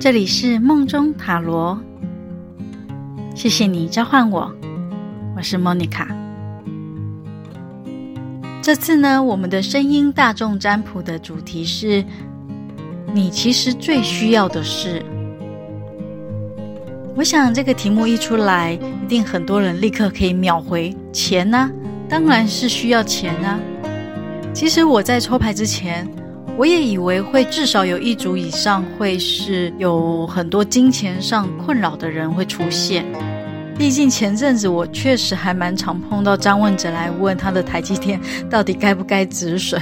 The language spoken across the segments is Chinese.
这里是梦中塔罗，谢谢你召唤我，我是莫妮卡。这次呢，我们的声音大众占卜的主题是：你其实最需要的是。我想这个题目一出来，一定很多人立刻可以秒回钱呢、啊，当然是需要钱啊。其实我在抽牌之前，我也以为会至少有一组以上会是有很多金钱上困扰的人会出现。毕竟前阵子我确实还蛮常碰到张问者来问他的台积电到底该不该止损。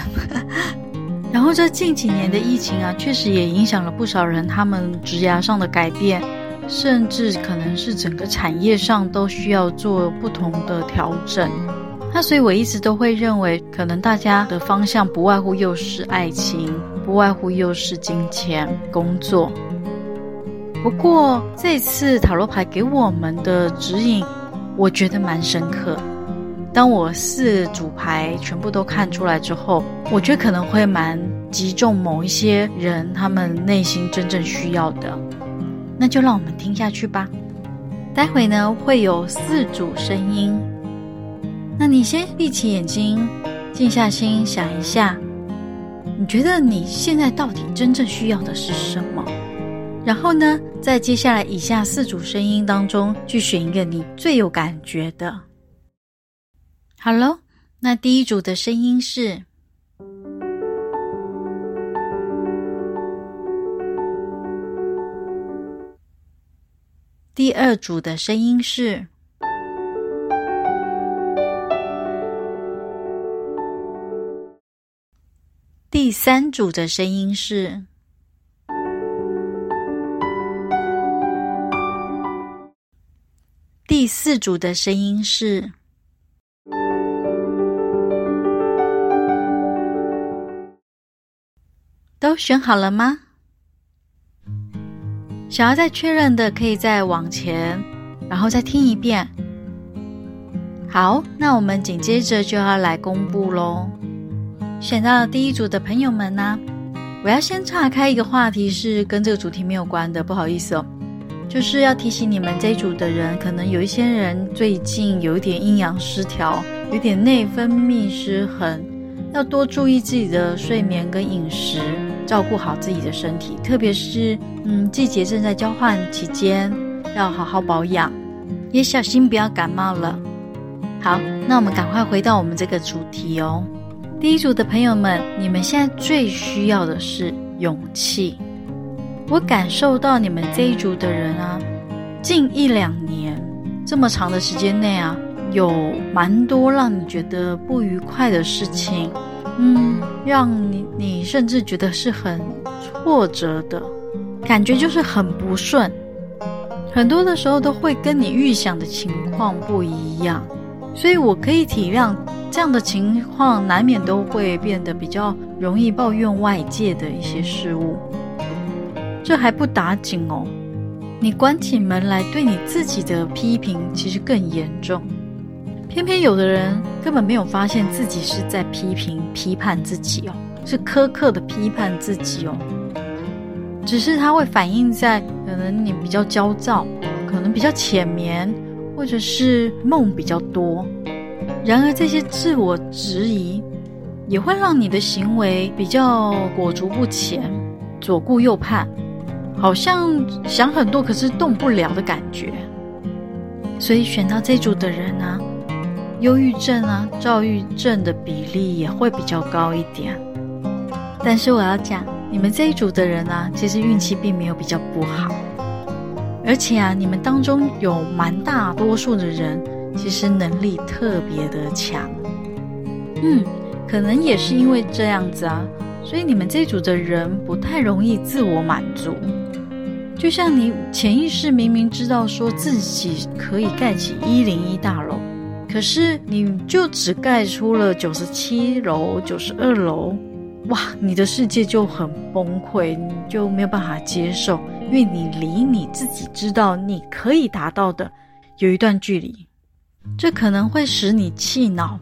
然后这近几年的疫情啊，确实也影响了不少人他们职涯上的改变。甚至可能是整个产业上都需要做不同的调整。那所以我一直都会认为，可能大家的方向不外乎又是爱情，不外乎又是金钱、工作。不过这次塔罗牌给我们的指引，我觉得蛮深刻。当我四组牌全部都看出来之后，我觉得可能会蛮击中某一些人他们内心真正需要的。那就让我们听下去吧。待会呢，会有四组声音，那你先闭起眼睛，静下心想一下，你觉得你现在到底真正需要的是什么？然后呢，在接下来以下四组声音当中，去选一个你最有感觉的。好喽，那第一组的声音是。第二组的声音是，第三组的声音是，第四组的声音是，都选好了吗？想要再确认的，可以再往前，然后再听一遍。好，那我们紧接着就要来公布喽。选到第一组的朋友们呢，我要先岔开一个话题，是跟这个主题没有关的，不好意思哦。就是要提醒你们这一组的人，可能有一些人最近有一点阴阳失调，有点内分泌失衡，要多注意自己的睡眠跟饮食。照顾好自己的身体，特别是嗯，季节正在交换期间，要好好保养，也小心不要感冒了。好，那我们赶快回到我们这个主题哦。第一组的朋友们，你们现在最需要的是勇气。我感受到你们这一组的人啊，近一两年这么长的时间内啊，有蛮多让你觉得不愉快的事情。嗯，让你你甚至觉得是很挫折的感觉，就是很不顺。很多的时候都会跟你预想的情况不一样，所以我可以体谅这样的情况，难免都会变得比较容易抱怨外界的一些事物。这还不打紧哦，你关起门来对你自己的批评其实更严重。偏偏有的人根本没有发现自己是在批评、批判自己哦，是苛刻的批判自己哦。只是它会反映在可能你比较焦躁，可能比较浅眠，或者是梦比较多。然而这些自我质疑也会让你的行为比较裹足不前，左顾右盼，好像想很多可是动不了的感觉。所以选到这组的人呢、忧郁症啊，躁郁症的比例也会比较高一点。但是我要讲，你们这一组的人啊，其实运气并没有比较不好，而且啊，你们当中有蛮大多数的人，其实能力特别的强。嗯，可能也是因为这样子啊，所以你们这组的人不太容易自我满足。就像你潜意识明明知道说自己可以盖起一零一大楼。可是你就只盖出了九十七楼、九十二楼，哇！你的世界就很崩溃，你就没有办法接受，因为你离你自己知道你可以达到的有一段距离，这可能会使你气恼，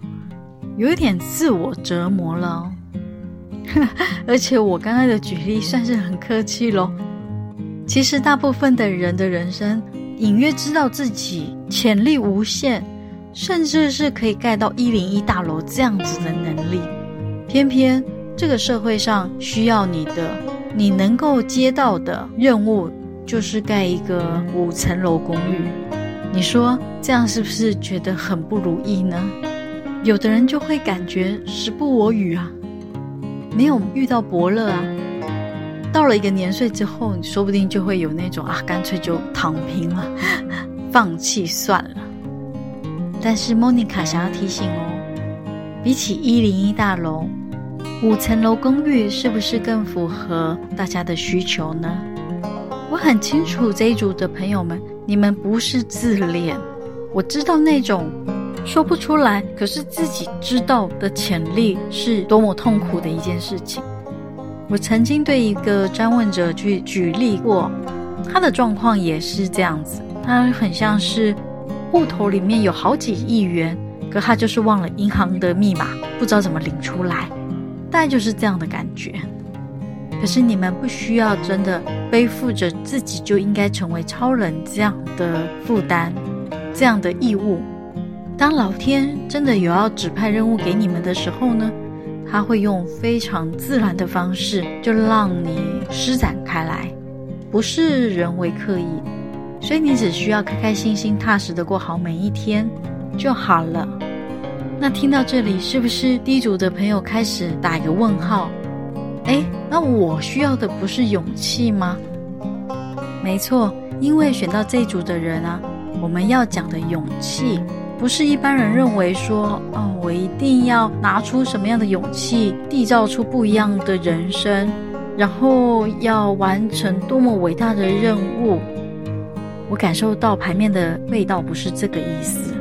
有一点自我折磨了哦。而且我刚刚的举例算是很客气喽，其实大部分的人的人生，隐约知道自己潜力无限，甚至是可以盖到一零一大楼这样子的能力，偏偏这个社会上需要你的，你能够接到的任务就是盖一个五层楼公寓。你说这样是不是觉得很不如意呢？有的人就会感觉时不我与啊，没有遇到伯乐啊。到了一个年岁之后，你说不定就会有那种啊，干脆就躺平了，放弃算了。但是莫妮卡想要提醒哦，比起一零一大楼，五层楼公寓是不是更符合大家的需求呢？我很清楚这一组的朋友们，你们不是自恋，我知道那种说不出来，可是自己知道的潜力是多么痛苦的一件事情。我曾经对一个占问者去举例过，他的状况也是这样子。他很像是户头里面有好几亿元，可他就是忘了银行的密码，不知道怎么领出来，概就是这样的感觉。可是你们不需要真的背负着自己就应该成为超人这样的负担，这样的义务。当老天真的有要指派任务给你们的时候呢，他会用非常自然的方式，就让你施展开来，不是人为刻意，所以你只需要开开心心、踏实的过好每一天就好了。那听到这里，是不是第一组的朋友开始打一个问号？诶，那我需要的不是勇气吗？没错，因为选到这组的人啊，我们要讲的勇气。不是一般人认为说，哦，我一定要拿出什么样的勇气，缔造出不一样的人生，然后要完成多么伟大的任务。我感受到牌面的味道不是这个意思，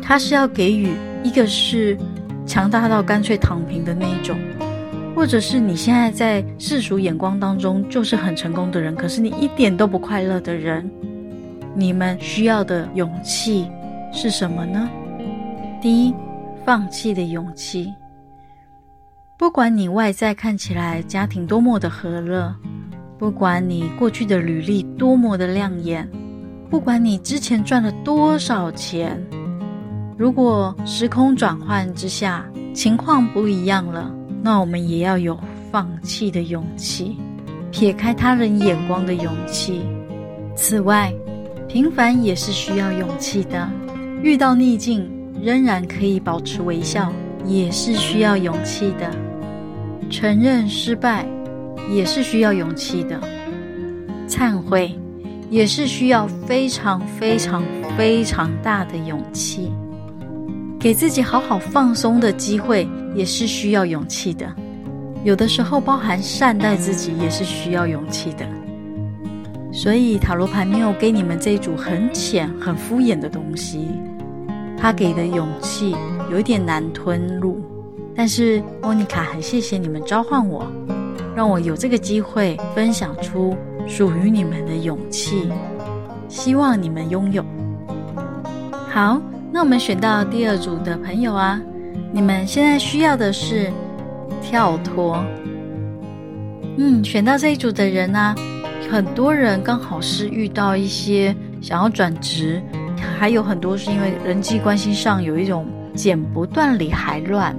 它是要给予一个是强大到干脆躺平的那一种，或者是你现在在世俗眼光当中就是很成功的人，可是你一点都不快乐的人，你们需要的勇气。是什么呢？第一，放弃的勇气。不管你外在看起来家庭多么的和乐，不管你过去的履历多么的亮眼，不管你之前赚了多少钱，如果时空转换之下情况不一样了，那我们也要有放弃的勇气，撇开他人眼光的勇气。此外，平凡也是需要勇气的。遇到逆境，仍然可以保持微笑，也是需要勇气的；承认失败，也是需要勇气的；忏悔，也是需要非常非常非常大的勇气；给自己好好放松的机会，也是需要勇气的。有的时候，包含善待自己，也是需要勇气的。所以，塔罗牌没有给你们这一组很浅、很敷衍的东西。他给的勇气有一点难吞入，但是莫妮卡很谢谢你们召唤我，让我有这个机会分享出属于你们的勇气，希望你们拥有。好，那我们选到第二组的朋友啊，你们现在需要的是跳脱。嗯，选到这一组的人呢、啊，很多人刚好是遇到一些想要转职。还有很多是因为人际关系上有一种剪不断理还乱，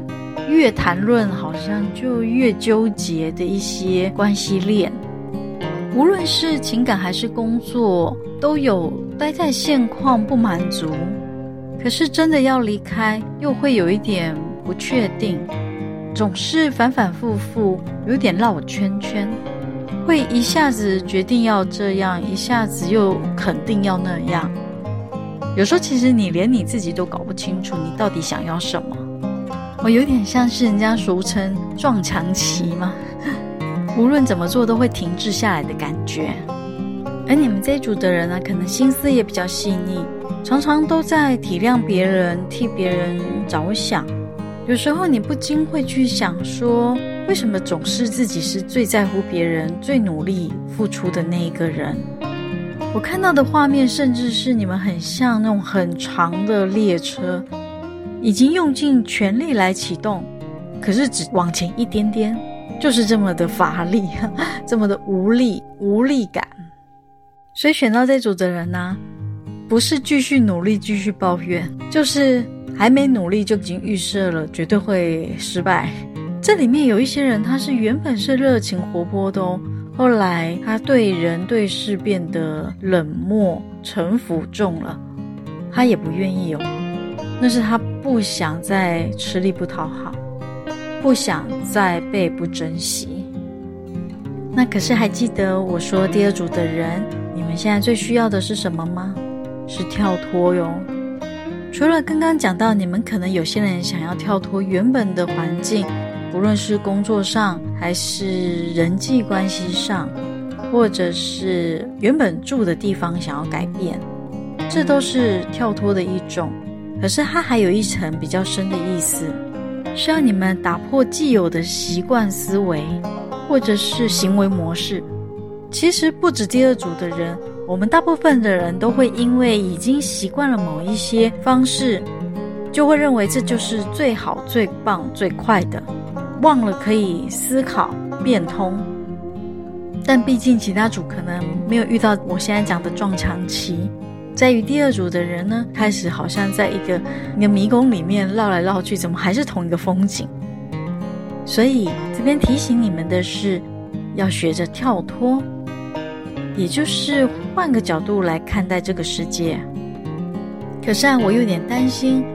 越谈论好像就越纠结的一些关系链，无论是情感还是工作，都有待在现况不满足，可是真的要离开又会有一点不确定，总是反反复复，有点绕圈圈，会一下子决定要这样，一下子又肯定要那样。有时候，其实你连你自己都搞不清楚，你到底想要什么。我有点像是人家俗称撞墙期嘛，无论怎么做都会停滞下来的感觉。而你们这一组的人呢、可能心思也比较细腻，常常都在体谅别人，替别人着想。有时候你不禁会去想说，为什么总是自己是最在乎别人、最努力付出的那一个人？我看到的画面，甚至是你们很像那种很长的列车，已经用尽全力来启动，可是只往前一点点，就是这么的乏力，这么的无力、无力感。所以选到这组的人呢、不是继续努力继续抱怨，就是还没努力就已经预设了绝对会失败。这里面有一些人，他是原本是热情活泼的哦，后来他对人对事变得冷漠、城府重了，他也不愿意哦，那是他不想再吃力不讨好，不想再被不珍惜。那可是还记得我说第二组的人，你们现在最需要的是什么吗？是跳脱哟。除了刚刚讲到，你们可能有些人想要跳脱原本的环境。无论是工作上，还是人际关系上，或者是原本住的地方想要改变，这都是跳脱的一种。可是它还有一层比较深的意思，需要你们打破既有的习惯思维，或者是行为模式。其实不止第二组的人，我们大部分的人都会因为已经习惯了某一些方式，就会认为这就是最好、最棒、最快的。忘了可以思考变通，但毕竟其他组可能没有遇到我现在讲的撞墙期，在于第二组的人呢，开始好像在一个一个迷宫里面绕来绕去，怎么还是同一个风景？所以这边提醒你们的是，要学着跳脱，也就是换个角度来看待这个世界。可是啊，我有点担心。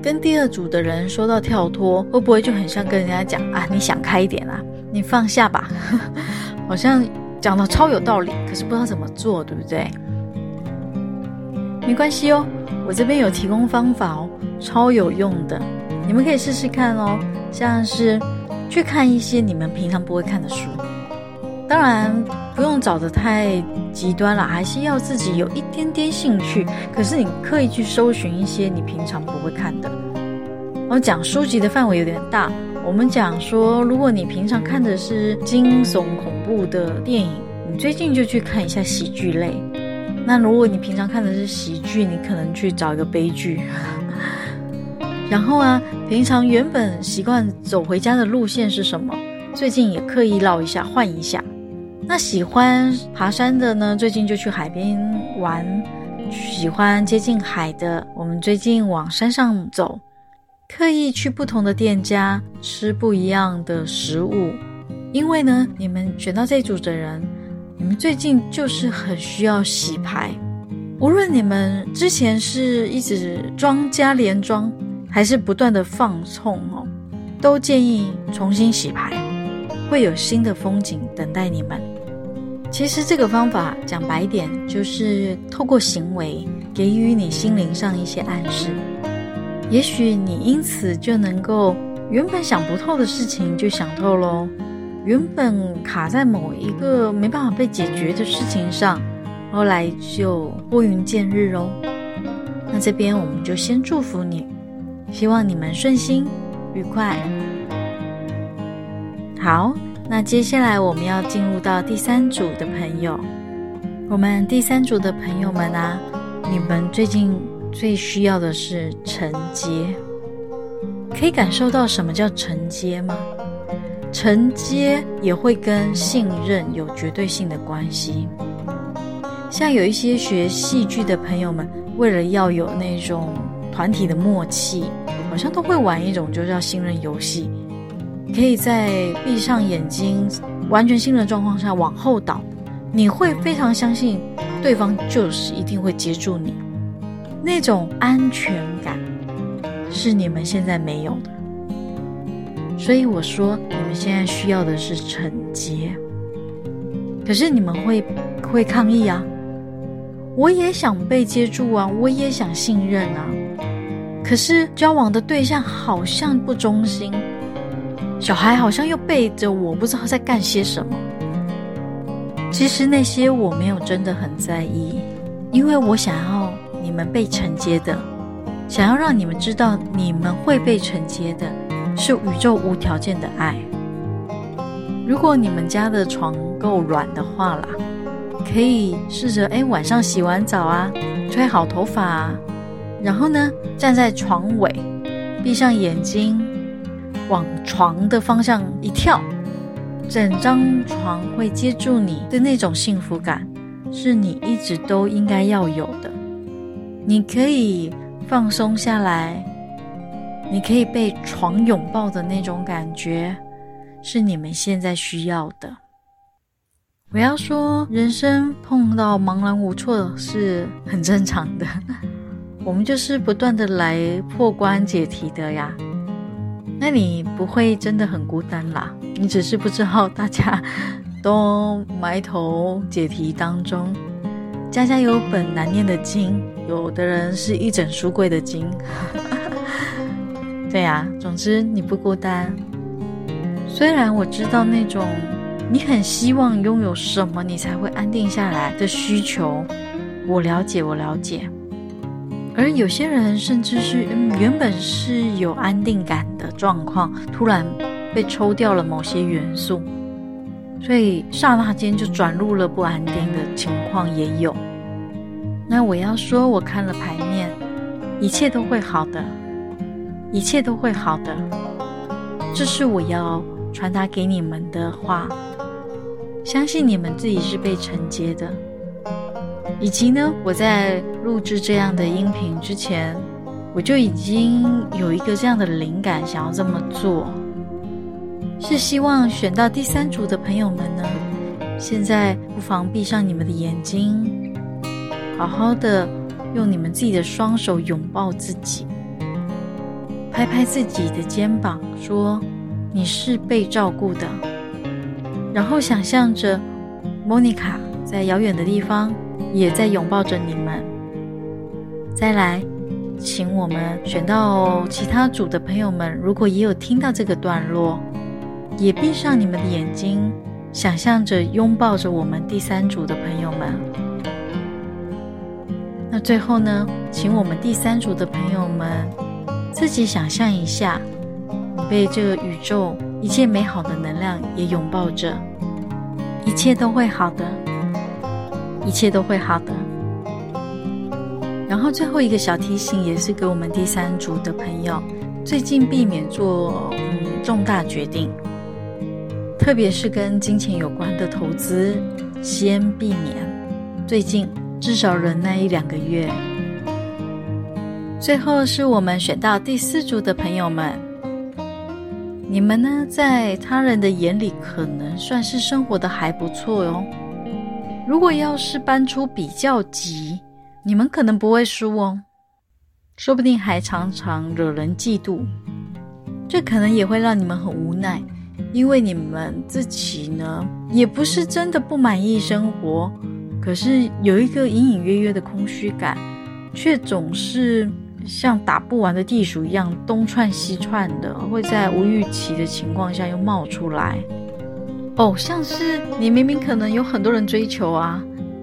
跟第二组的人说到跳脱，会不会就很像跟人家讲啊？你想开一点啊，你放下吧，好像讲的超有道理，可是不知道怎么做，对不对？没关系哦，我这边有提供方法哦，超有用的，你们可以试试看哦。像是去看一些你们平常不会看的书，当然不用找得太极端了，还是要自己有一点点兴趣。可是你刻意去搜寻一些你平常不会看的。我讲书籍的范围有点大，我们讲说，如果你平常看的是惊悚恐怖的电影，你最近就去看一下喜剧类。那如果你平常看的是喜剧，你可能去找一个悲剧。然后啊，平常原本习惯走回家的路线是什么？最近也刻意绕一下，换一下。那喜欢爬山的呢？最近就去海边玩；喜欢接近海的，我们最近往山上走。刻意去不同的店家吃不一样的食物，因为呢，你们选到这组的人，你们最近就是很需要洗牌。无论你们之前是一直装加连装，还是不断的放纵哦，都建议重新洗牌，会有新的风景等待你们。其实这个方法讲白点，就是透过行为给予你心灵上一些暗示，也许你因此就能够原本想不透的事情就想透喽，原本卡在某一个没办法被解决的事情上，后来就拨云见日喽。那这边我们就先祝福你，希望你们顺心愉快。好。那接下来我们要进入到第三组的朋友，我们第三组的朋友们啊，你们最近最需要的是承接，可以感受到什么叫承接吗？承接也会跟信任有绝对性的关系。像有一些学戏剧的朋友们，为了要有那种团体的默契，好像都会玩一种就叫信任游戏。可以在闭上眼睛、完全信任的状况下往后倒，你会非常相信对方就是一定会接住你，那种安全感是你们现在没有的。所以我说，你们现在需要的是承接。可是你们会会抗议啊！我也想被接住啊，我也想信任啊，可是交往的对象好像不忠心。小孩好像又背着我，不知道在干些什么。其实那些我没有真的很在意，因为我想要你们被承接的，想要让你们知道你们会被承接的，是宇宙无条件的爱。如果你们家的床够软的话啦，可以试着哎晚上洗完澡啊，吹好头发啊，然后呢站在床尾，闭上眼睛。往床的方向一跳，整张床会接住你的那种幸福感，是你一直都应该要有的。你可以放松下来，你可以被床拥抱的那种感觉，是你们现在需要的。我要说，人生碰到茫然无措是很正常的，我们就是不断的来破关解题的呀。那你不会真的很孤单啦，你只是不知道大家都埋头解题当中，家家有本难念的经，有的人是一整书柜的经。对呀，总之你不孤单。虽然我知道那种你很希望拥有什么你才会安定下来的需求，我了解，我了解。而有些人甚至是原本是有安定感的状况，突然被抽掉了某些元素，所以刹那间就转入了不安定的情况也有。那我要说，我看了牌面，一切都会好的，一切都会好的，这是我要传达给你们的话。相信你们自己是被承接的。以及呢，我在录制这样的音频之前，我就已经有一个这样的灵感，想要这么做，是希望选到第三组的朋友们呢，现在不妨闭上你们的眼睛，好好的用你们自己的双手拥抱自己，拍拍自己的肩膀，说你是被照顾的，然后想象着莫妮卡在遥远的地方。也在拥抱着你们。再来，请我们选到其他组的朋友们，如果也有听到这个段落，也闭上你们的眼睛，想象着拥抱着我们第三组的朋友们。那最后呢，请我们第三组的朋友们自己想象一下，你被这个宇宙一切美好的能量也拥抱着，一切都会好的。一切都会好的。然后最后一个小提醒，也是给我们第三组的朋友，最近避免做重大决定，特别是跟金钱有关的投资，先避免。最近至少忍耐一两个月。最后是我们选到第四组的朋友们，你们呢，在他人的眼里可能算是生活的还不错哟。如果要是搬出比较级，你们可能不会输哦，说不定还常常惹人嫉妒。这可能也会让你们很无奈，因为你们自己呢，也不是真的不满意生活，可是有一个隐隐约约的空虚感，却总是像打不完的地鼠一样东窜西窜的，会在无预期的情况下又冒出来。哦，像是你明明可能有很多人追求啊，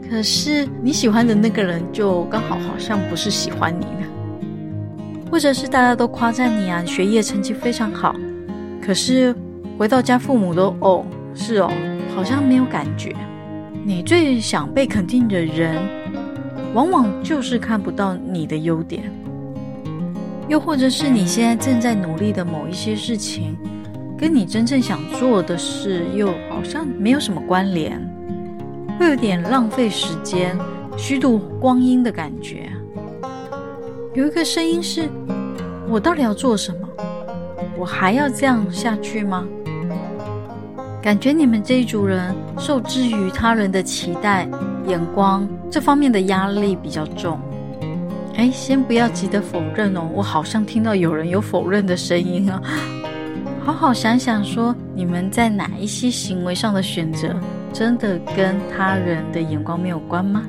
可是你喜欢的那个人就刚好好像不是喜欢你的，或者是大家都夸赞你啊，学业成绩非常好，可是回到家父母都哦，是哦，好像没有感觉。你最想被肯定的人，往往就是看不到你的优点，又或者是你现在正在努力的某一些事情。跟你真正想做的事又好像没有什么关联，会有点浪费时间、虚度光阴的感觉。有一个声音是：我到底要做什么？我还要这样下去吗？感觉你们这一组人受制于他人的期待、眼光这方面的压力比较重。哎，先不要急着否认哦，我好像听到有人有否认的声音啊。好好想想，说你们在哪一些行为上的选择，真的跟他人的眼光没有关吗？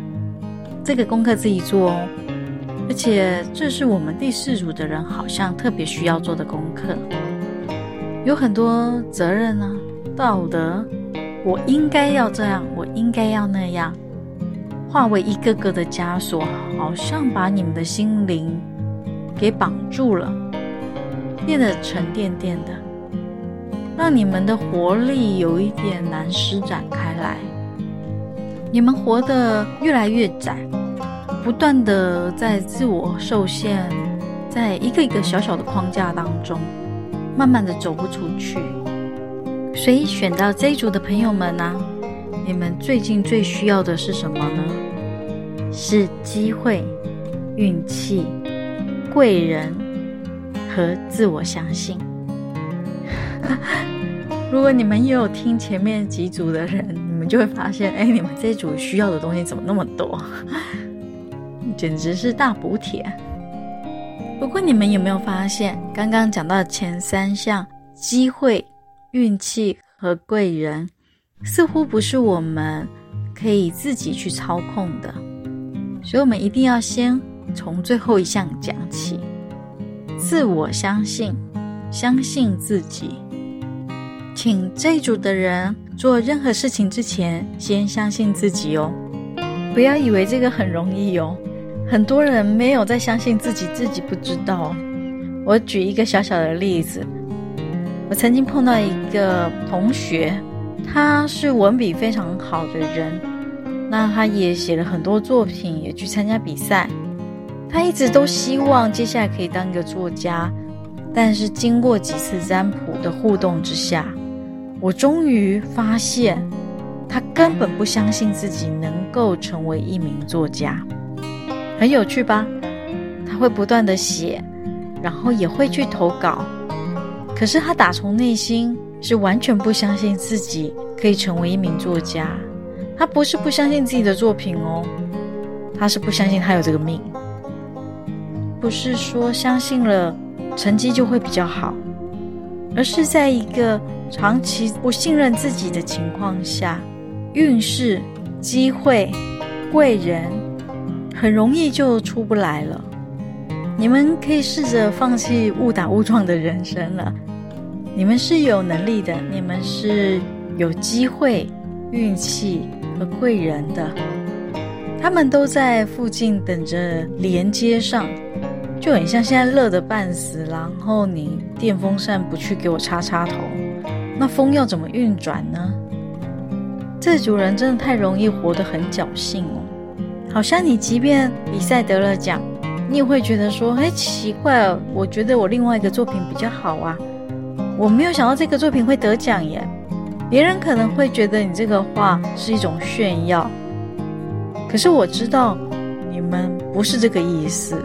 这个功课自己做哦。而且这是我们第四组的人好像特别需要做的功课，有很多责任啊、道德，我应该要这样，我应该要那样，化为一个个的枷锁，好像把你们的心灵给绑住了，变得沉甸甸的。让你们的活力有一点难施展开来，你们活得越来越窄，不断的在自我受限，在一个一个小小的框架当中，慢慢的走不出去。所以选到这一组的朋友们呢、啊，你们最近最需要的是什么呢？是机会、运气、贵人和自我相信。如果你们也有听前面几组的人，你们就会发现，哎，你们这组需要的东西怎么那么多？简直是大补帖。不过你们有没有发现，刚刚讲到前三项机会、运气和贵人，似乎不是我们可以自己去操控的，所以我们一定要先从最后一项讲起：自我相信，相信自己。请这一组的人做任何事情之前，先相信自己哦，不要以为这个很容易哦。很多人没有在相信自己，自己不知道。我举一个小小的例子，我曾经碰到一个同学，他是文笔非常好的人，那他也写了很多作品，也去参加比赛。他一直都希望接下来可以当一个作家，但是经过几次占卜的互动之下，我终于发现，他根本不相信自己能够成为一名作家，很有趣吧？他会不断地写，然后也会去投稿，可是他打从内心是完全不相信自己可以成为一名作家。他不是不相信自己的作品哦，他是不相信他有这个命，不是说相信了成绩就会比较好，而是在一个。长期不信任自己的情况下，运势、机会、贵人很容易就出不来了。你们可以试着放弃误打误撞的人生了。你们是有能力的，你们是有机会、运气和贵人的，他们都在附近等着连接上，就很像现在热得半死，然后你电风扇不去给我插插头。那风要怎么运转呢？这组人真的太容易活得很侥幸哦，好像你即便比赛得了奖，你也会觉得说：“哎，奇怪哦，我觉得我另外一个作品比较好啊，我没有想到这个作品会得奖耶。”别人可能会觉得你这个话是一种炫耀，可是我知道你们不是这个意思，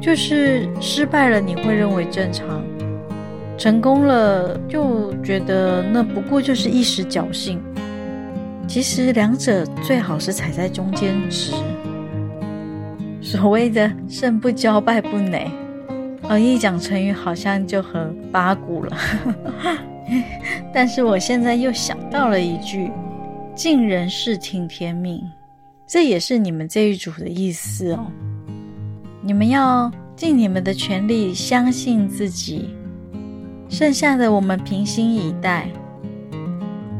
就是失败了你会认为正常。成功了就觉得那不过就是一时侥幸，其实两者最好是踩在中间值。所谓的胜不骄败不馁，而一讲成语好像就很八股了。但是我现在又想到了一句“尽人事听天命”，这也是你们这一组的意思哦。你们要尽你们的全力，相信自己。剩下的我们平心以待。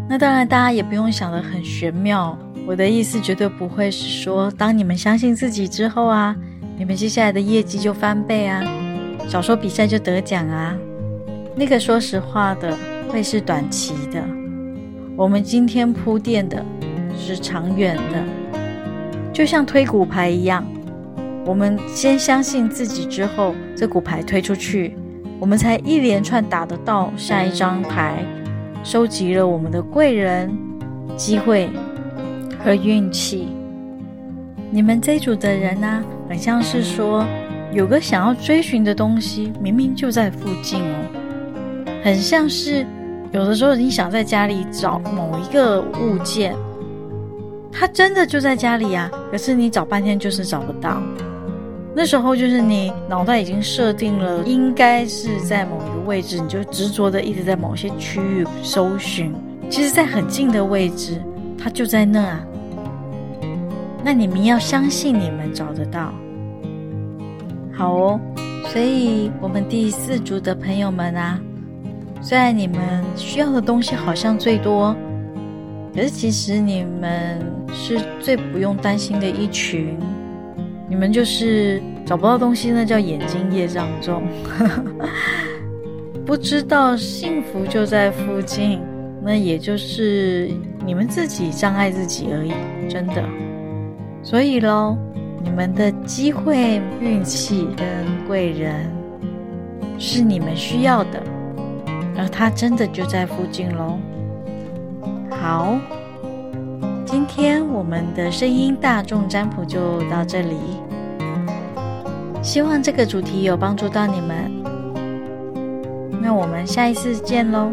那当然，大家也不用想得很玄妙。我的意思绝对不会是说，当你们相信自己之后啊，你们接下来的业绩就翻倍啊，小说比赛就得奖啊。那个说实话的，会是短期的。我们今天铺垫的是长远的，就像推骨牌一样，我们先相信自己之后，这骨牌推出去。我们才一连串打得到下一张牌，收集了我们的贵人、机会和运气。你们这组的人呢、很像是说有个想要追寻的东西，明明就在附近哦。很像是有的时候你想在家里找某一个物件，它真的就在家里啊，可是你找半天就是找不到。那时候就是你脑袋已经设定了，应该是在某一个位置，你就执着的一直在某些区域搜寻。其实，在很近的位置，它就在那啊。那你们要相信你们找得到。好哦，所以我们第四组的朋友们啊，虽然你们需要的东西好像最多，可是其实你们是最不用担心的一群。你们就是找不到东西，那叫眼睛业障重，不知道幸福就在附近，那也就是你们自己障碍自己而已，真的。所以喽，你们的机会、运气跟贵人是你们需要的，而他真的就在附近喽。好，今天我们的声音大众占卜就到这里，希望这个主题有帮助到你们。那我们下一次见喽。